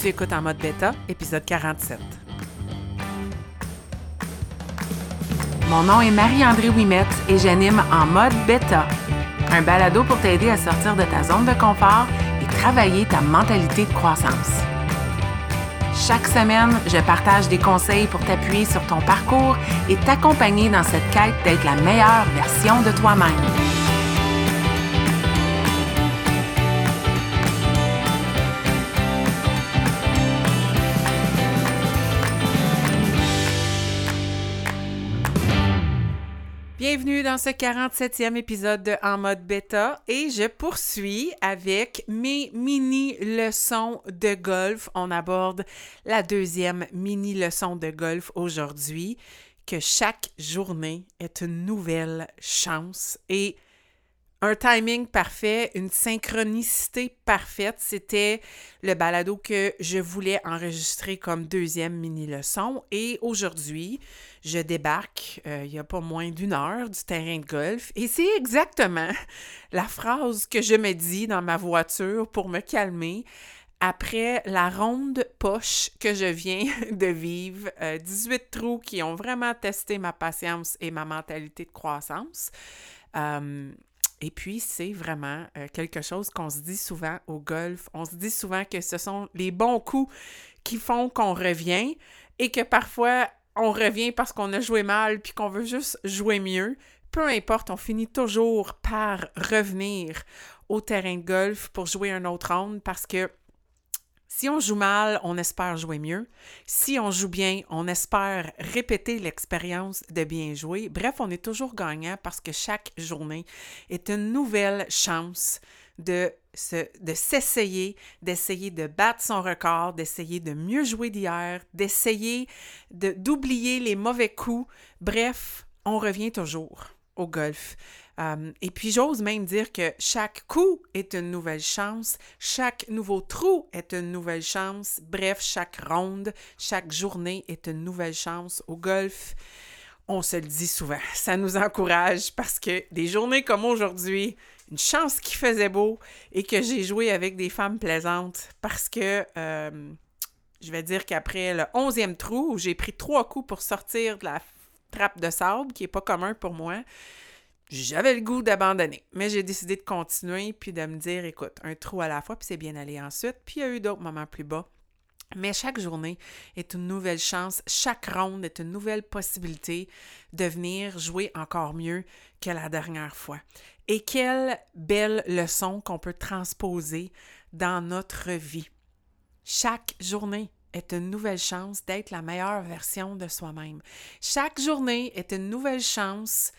Tu écoutes en mode bêta, épisode 47. Mon nom est Marie-André Ouimet et j'anime en mode bêta, un balado pour t'aider à sortir de ta zone de confort et travailler ta mentalité de croissance. Chaque semaine, je partage des conseils pour t'appuyer sur ton parcours et t'accompagner dans cette quête d'être la meilleure version de toi-même. Bienvenue dans ce 47e épisode de En mode bêta et je poursuis avec mes mini leçons de golf. On aborde la deuxième mini leçon de golf aujourd'hui, que chaque journée est une nouvelle chance et un timing parfait, une synchronicité parfaite. C'était le balado que je voulais enregistrer comme deuxième mini-leçon. Et aujourd'hui, je débarque euh, il n'y a pas moins d'une heure du terrain de golf. Et c'est exactement la phrase que je me dis dans ma voiture pour me calmer après la ronde poche que je viens de vivre, 18 euh, trous qui ont vraiment testé ma patience et ma mentalité de croissance. Euh, et puis, c'est vraiment euh, quelque chose qu'on se dit souvent au golf. On se dit souvent que ce sont les bons coups qui font qu'on revient et que parfois, on revient parce qu'on a joué mal puis qu'on veut juste jouer mieux. Peu importe, on finit toujours par revenir au terrain de golf pour jouer un autre round parce que si on joue mal, on espère jouer mieux. Si on joue bien, on espère répéter l'expérience de bien jouer. Bref, on est toujours gagnant parce que chaque journée est une nouvelle chance de de s'essayer, d'essayer de battre son record, d'essayer de mieux jouer d'hier, d'essayer d'oublier les mauvais coups. Bref, on revient toujours au golf. Euh, et puis j'ose même dire que chaque coup est une nouvelle chance, chaque nouveau trou est une nouvelle chance, bref, chaque ronde, chaque journée est une nouvelle chance au golf. On se le dit souvent, ça nous encourage parce que des journées comme aujourd'hui, une chance qu'il faisait beau et que j'ai joué avec des femmes plaisantes parce que euh, je vais dire qu'après le onzième trou où j'ai pris trois coups pour sortir de la trappe de sable, qui n'est pas commun pour moi, j'avais le goût d'abandonner. Mais j'ai décidé de continuer puis de me dire, écoute, un trou à la fois, puis c'est bien allé ensuite. Puis il y a eu d'autres moments plus bas. Mais chaque journée est une nouvelle chance, chaque ronde est une nouvelle possibilité de venir jouer encore mieux que la dernière fois. Et quelle belle leçon qu'on peut transposer dans notre vie. Chaque journée est une nouvelle chance d'être la meilleure version de soi-même. Chaque journée est une nouvelle chance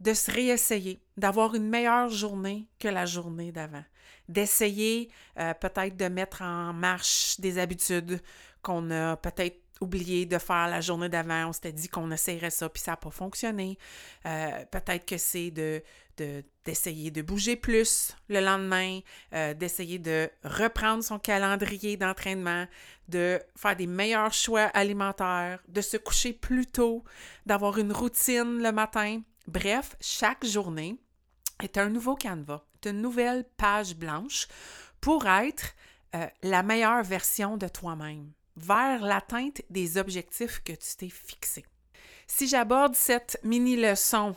de se réessayer, d'avoir une meilleure journée que la journée d'avant, d'essayer euh, peut-être de mettre en marche des habitudes qu'on a peut-être oublié de faire la journée d'avant. On s'était dit qu'on essayerait ça, puis ça n'a pas fonctionné. Euh, peut-être que c'est de, d'essayer de, bouger plus le lendemain, euh, d'essayer de reprendre son calendrier d'entraînement, de faire des meilleurs choix alimentaires, de se coucher plus tôt, d'avoir une routine le matin. Bref, chaque journée est un nouveau canevas, une nouvelle page blanche pour être euh, la meilleure version de toi-même, vers l'atteinte des objectifs que tu t'es fixés. Si j'aborde cette mini-leçon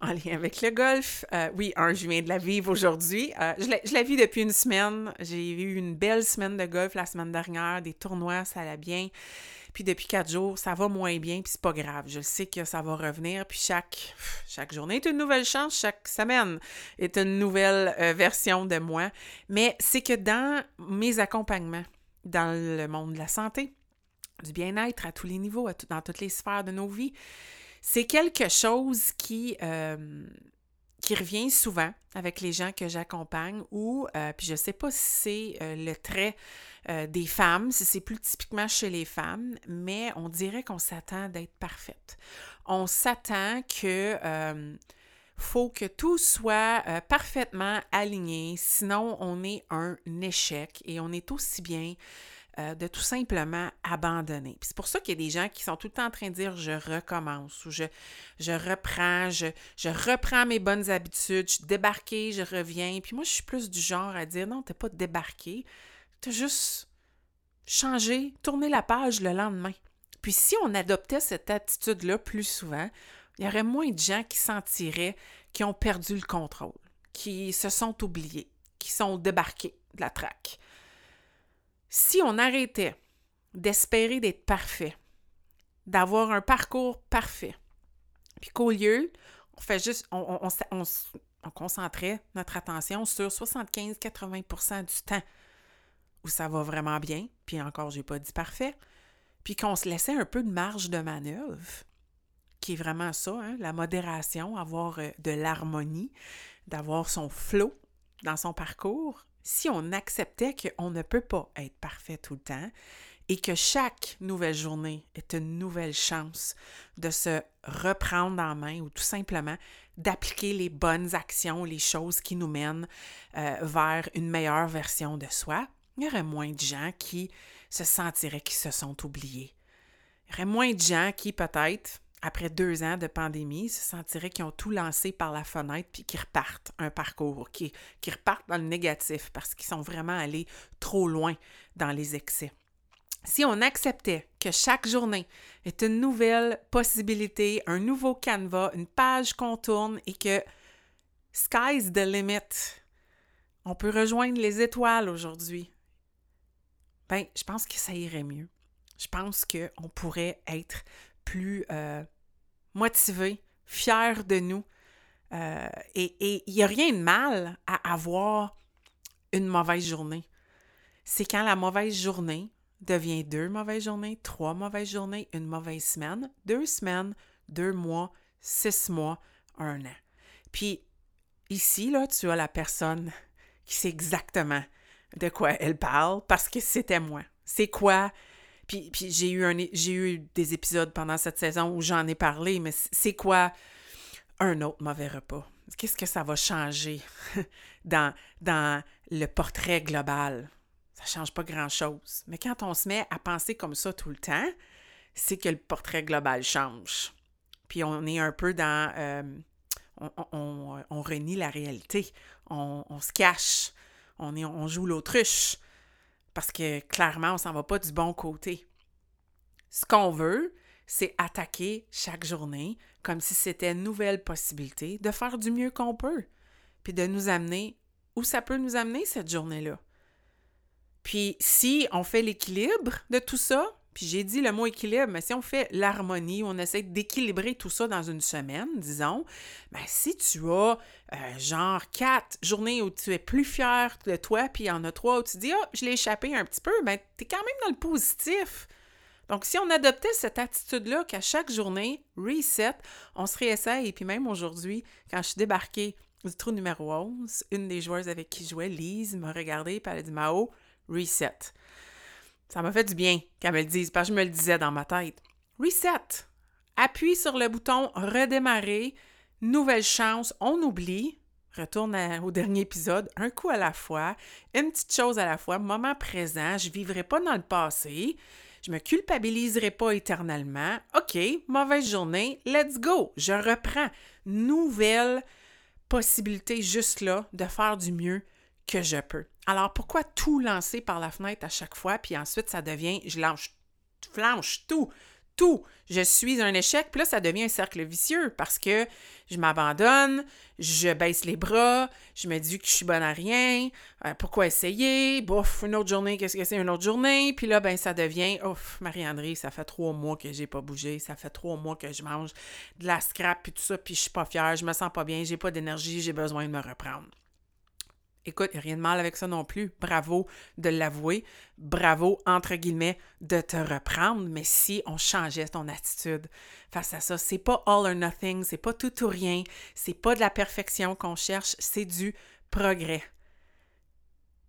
en lien avec le golf. Euh, oui, un, je viens de la vivre aujourd'hui. Euh, je, la, je, la, vis depuis une semaine. J'ai eu une belle semaine de golf la semaine dernière, des tournois, ça allait bien. Puis depuis quatre jours, ça va moins bien, puis c'est pas grave. Je sais que ça va revenir, puis chaque, chaque journée est une nouvelle chance, chaque semaine est une nouvelle euh, version de moi. Mais c'est que dans mes accompagnements, dans le monde de la santé, du bien-être à tous les niveaux, dans toutes les sphères de nos vies, c'est quelque chose qui, euh, qui revient souvent avec les gens que j'accompagne ou, euh, puis je sais pas si c'est euh, le trait des femmes, si c'est plus typiquement chez les femmes, mais on dirait qu'on s'attend d'être parfaite. On s'attend que faut que tout soit parfaitement aligné, sinon on est un échec et on est aussi bien euh, de tout simplement abandonner. C'est pour ça qu'il y a des gens qui sont tout le temps en train de dire je recommence ou je, reprends, je, reprends mes bonnes habitudes, je suis débarqué, je reviens. Puis moi, je suis plus du genre à dire non, t'es pas débarqué, t'as juste changer, tourner la page le lendemain. Puis si on adoptait cette attitude-là plus souvent, il y aurait moins de gens qui sentiraient qui ont perdu le contrôle, qui se sont oubliés, qui sont débarqués de la traque. Si on arrêtait d'espérer d'être parfait, d'avoir un parcours parfait, puis qu'au lieu, on fait juste, on, on concentrait notre attention sur 75-80% du temps où ça va vraiment bien, puis encore, j'ai pas dit parfait, puis qu'on se laissait un peu de marge de manœuvre, qui est vraiment ça, hein, la modération, avoir euh, de l'harmonie, d'avoir son flow dans son parcours, si on acceptait qu'on ne peut pas être parfait tout le temps et que chaque nouvelle journée est une nouvelle chance de se reprendre en main ou tout simplement d'appliquer les bonnes actions, les choses qui nous mènent euh, vers une meilleure version de soi, il y aurait moins de gens qui se sentiraient qu'ils se sont oubliés. Il y aurait moins de gens qui, peut-être, après deux ans de pandémie, se sentiraient qu'ils ont tout lancé par la fenêtre puis qu'ils repartent un parcours, qui, qui repartent dans le négatif parce qu'ils sont vraiment allés trop loin dans les excès. Si on acceptait que chaque journée est une nouvelle possibilité, un nouveau canevas, une page qu'on tourne et que sky's the limit, on peut rejoindre les étoiles aujourd'hui, ben, je pense que ça irait mieux. Je pense qu'on pourrait être plus euh, motivé, fier de nous. Euh, et il n'y a rien de mal à avoir une mauvaise journée. C'est quand la mauvaise journée devient deux mauvaises journées, trois mauvaises journées, une mauvaise semaine, deux semaines, deux mois, six mois, un an. Puis ici, là, tu as la personne qui sait exactement de quoi elle parle parce que c'était moi. C'est quoi? Puis, j'ai eu, eu des épisodes pendant cette saison où j'en ai parlé, mais c'est quoi un autre mauvais repas? Qu'est-ce que ça va changer dans, le portrait global? Ça change pas grand-chose. Mais quand on se met à penser comme ça tout le temps, c'est que le portrait global change. Puis on est un peu dans... Euh, on, on, renie la réalité. On, on se cache on, est, on joue l'autruche parce que clairement, on s'en va pas du bon côté. Ce qu'on veut, c'est attaquer chaque journée comme si c'était une nouvelle possibilité de faire du mieux qu'on peut, puis de nous amener où ça peut nous amener cette journée-là. Puis si on fait l'équilibre de tout ça, puis j'ai dit le mot équilibre, mais si on fait l'harmonie, on essaie d'équilibrer tout ça dans une semaine, disons, ben si tu as euh, genre quatre journées où tu es plus fier de toi, puis il y en a trois où tu dis Ah, je l'ai échappé un petit peu, ben tu es quand même dans le positif. Donc, si on adoptait cette attitude-là qu'à chaque journée, reset, on se réessaye, et puis même aujourd'hui, quand je suis débarquée du trou numéro 11, une des joueuses avec qui je jouais, Lise, m'a regardé et elle a dit Mao, reset. Ça m'a fait du bien qu'elle me le dise, parce que je me le disais dans ma tête. Reset. Appuie sur le bouton redémarrer. Nouvelle chance. On oublie. Retourne au dernier épisode, un coup à la fois, une petite chose à la fois, moment présent, je ne vivrai pas dans le passé, je me culpabiliserai pas éternellement. OK, mauvaise journée, let's go, je reprends. Nouvelle possibilité juste là de faire du mieux que je peux. Alors pourquoi tout lancer par la fenêtre à chaque fois, puis ensuite ça devient, je lance, flanche tout, tout. Je suis un échec, puis là ça devient un cercle vicieux parce que je m'abandonne, je baisse les bras, je me dis que je suis bonne à rien, euh, pourquoi essayer, bof, une autre journée, qu'est-ce que c'est une autre journée, puis là ben ça devient, ouf, Marie-André, ça fait trois mois que j'ai pas bougé, ça fait trois mois que je mange de la scrap puis tout ça, puis je suis pas fière, je me sens pas bien, j'ai pas d'énergie, j'ai besoin de me reprendre. Écoute, il n'y a rien de mal avec ça non plus. Bravo de l'avouer. Bravo, entre guillemets, de te reprendre. Mais si on changeait ton attitude face à ça, c'est pas all or nothing, c'est pas tout ou rien, c'est pas de la perfection qu'on cherche, c'est du progrès.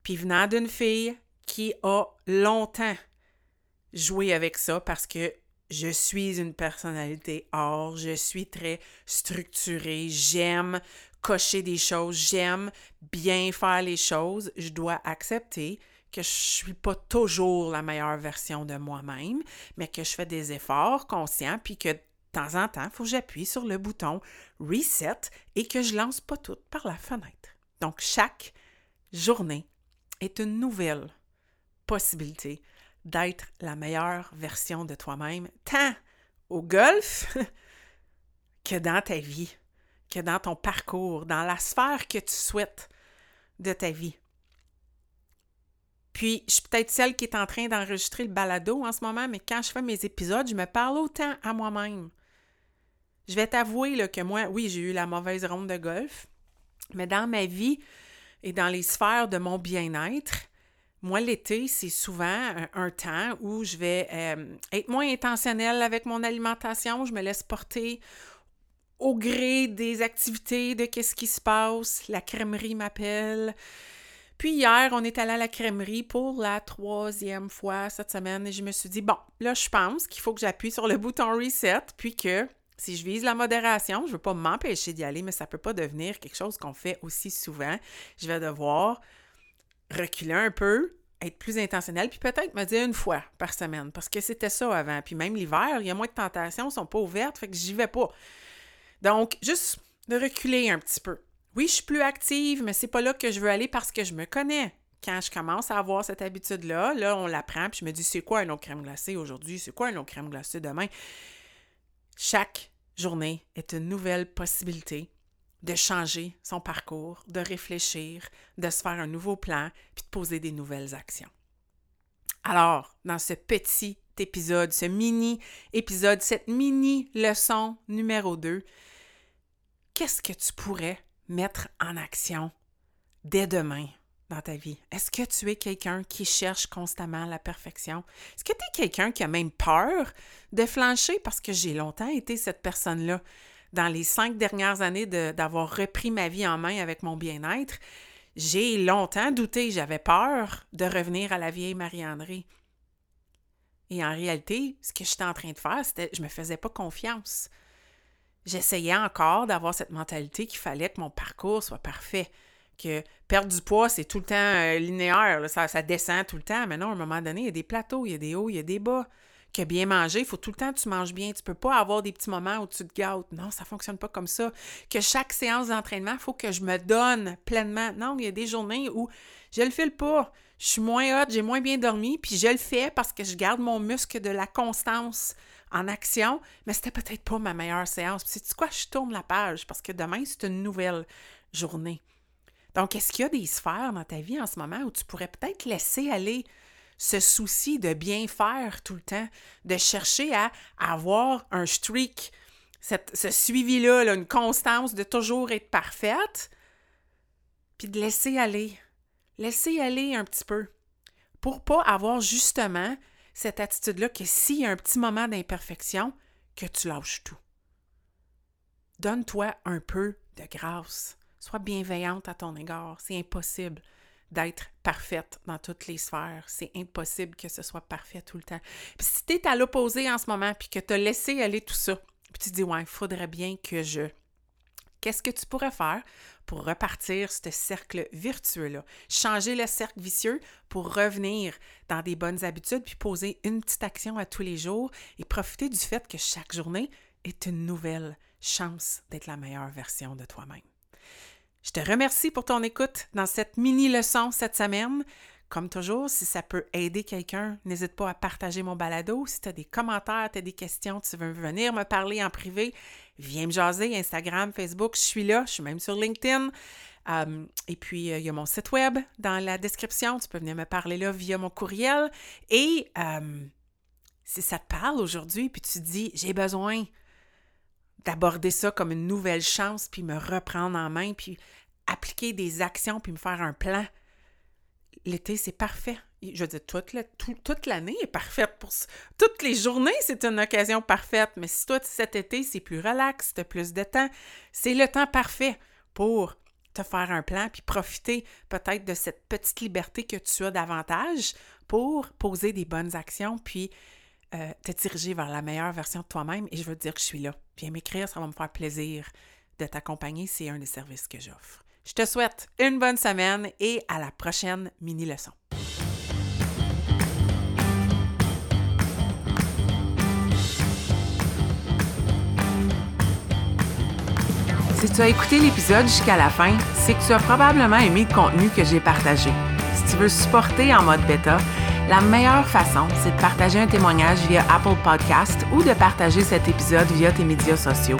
Puis venant d'une fille qui a longtemps joué avec ça parce que je suis une personnalité or, je suis très structurée, j'aime cocher des choses, j'aime bien faire les choses, je dois accepter que je suis pas toujours la meilleure version de moi-même, mais que je fais des efforts conscients, puis que de temps en temps, il faut que j'appuie sur le bouton reset et que je lance pas tout par la fenêtre. Donc, chaque journée est une nouvelle possibilité d'être la meilleure version de toi-même, tant au golf que dans ta vie, dans ton parcours, dans la sphère que tu souhaites de ta vie. Puis, je suis peut-être celle qui est en train d'enregistrer le balado en ce moment, mais quand je fais mes épisodes, je me parle autant à moi-même. Je vais t'avouer que moi, oui, j'ai eu la mauvaise ronde de golf, mais dans ma vie et dans les sphères de mon bien-être, moi, l'été, c'est souvent un, temps où je vais euh, être moins intentionnelle avec mon alimentation. Je me laisse porter au gré des activités, de qu'est-ce qui se passe. La crèmerie m'appelle. Puis hier, on est allé à la crèmerie pour la troisième fois cette semaine et je me suis dit, bon, là, je pense qu'il faut que j'appuie sur le bouton reset, puis que si je vise la modération, je ne veux pas m'empêcher d'y aller, mais ça ne peut pas devenir quelque chose qu'on fait aussi souvent. Je vais devoir reculer un peu, être plus intentionnel, puis peut-être me dire une fois par semaine, parce que c'était ça avant. Puis même l'hiver, il y a moins de tentations, elles sont pas ouvertes, fait que j'y vais pas. Donc, juste de reculer un petit peu. Oui, je suis plus active, mais c'est pas là que je veux aller parce que je me connais. Quand je commence à avoir cette habitude-là, là, on l'apprend, puis je me dis, c'est quoi un long crème glacée aujourd'hui? C'est quoi un long crème glacée demain? Chaque journée est une nouvelle possibilité de changer son parcours, de réfléchir, de se faire un nouveau plan, puis de poser des nouvelles actions. Alors, dans ce petit épisode, ce mini épisode, cette mini leçon numéro 2, qu'est-ce que tu pourrais mettre en action dès demain dans ta vie? Est-ce que tu es quelqu'un qui cherche constamment la perfection? Est-ce que tu es quelqu'un qui a même peur de flancher? Parce que j'ai longtemps été cette personne-là. Dans les cinq dernières années d'avoir repris ma vie en main avec mon bien-être, j'ai longtemps douté, j'avais peur de revenir à la vieille Marie-André. Et en réalité, ce que j'étais en train de faire, c'était je me faisais pas confiance j'essayais encore d'avoir cette mentalité qu'il fallait que mon parcours soit parfait. Que perdre du poids, c'est tout le temps euh, linéaire, ça, descend tout le temps. Mais non, à un moment donné, il y a des plateaux, il y a des hauts, il y a des bas. Que bien manger, il faut tout le temps que tu manges bien. Tu peux pas avoir des petits moments où tu te gâtes. Non, ça fonctionne pas comme ça. Que chaque séance d'entraînement, il faut que je me donne pleinement. Non, il y a des journées où je le file pas. Je suis moins hot, j'ai moins bien dormi, puis je le fais parce que je garde mon muscle de la constance en action, mais c'était peut-être pas ma meilleure séance. Puis, c'est quoi, je tourne la page? Parce que demain, c'est une nouvelle journée. Donc, est-ce qu'il y a des sphères dans ta vie en ce moment où tu pourrais peut-être laisser aller ce souci de bien faire tout le temps, de chercher à avoir un streak, ce suivi-là, une constance de toujours être parfaite, puis de laisser aller, laisser aller un petit peu, pour pas avoir justement cette attitude-là que s'il y a un petit moment d'imperfection, que tu lâches tout. Donne-toi un peu de grâce. Sois bienveillante à ton égard. C'est impossible d'être parfaite dans toutes les sphères. C'est impossible que ce soit parfait tout le temps. Puis si tu es à l'opposé en ce moment, puis que tu as laissé aller tout ça, puis tu dis, ouais, il faudrait bien que je. Qu'est-ce que tu pourrais faire pour repartir ce cercle virtueux-là? Changer le cercle vicieux pour revenir dans des bonnes habitudes, puis poser une petite action à tous les jours et profiter du fait que chaque journée est une nouvelle chance d'être la meilleure version de toi-même. Je te remercie pour ton écoute dans cette mini-leçon cette semaine. Comme toujours, si ça peut aider quelqu'un, n'hésite pas à partager mon balado. Si tu as des commentaires, tu as des questions, tu veux venir me parler en privé, viens me jaser, Instagram, Facebook, je suis là, je suis même sur LinkedIn. Euh, et puis, euh, il y a mon site web dans la description. Tu peux venir me parler là via mon courriel. Et euh, si ça te parle aujourd'hui, puis tu te dis, j'ai besoin d'aborder ça comme une nouvelle chance, puis me reprendre en main, puis appliquer des actions, puis me faire un plan l'été, c'est parfait. Je veux dire, toute, l'année est parfaite pour. Toutes les journées, c'est une occasion parfaite. Mais si toi, cet été, c'est plus relax, tu plus de temps, c'est le temps parfait pour te faire un plan puis profiter peut-être de cette petite liberté que tu as davantage pour poser des bonnes actions puis euh, te diriger vers la meilleure version de toi-même. Et je veux te dire que je suis là. Viens m'écrire, ça va me faire plaisir de t'accompagner. C'est un des services que j'offre. Je te souhaite une bonne semaine et à la prochaine mini-leçon. Si tu as écouté l'épisode jusqu'à la fin, c'est que tu as probablement aimé le contenu que j'ai partagé. Si tu veux supporter en mode bêta, La meilleure façon, c'est de partager un témoignage via Apple Podcast ou de partager cet épisode via tes médias sociaux.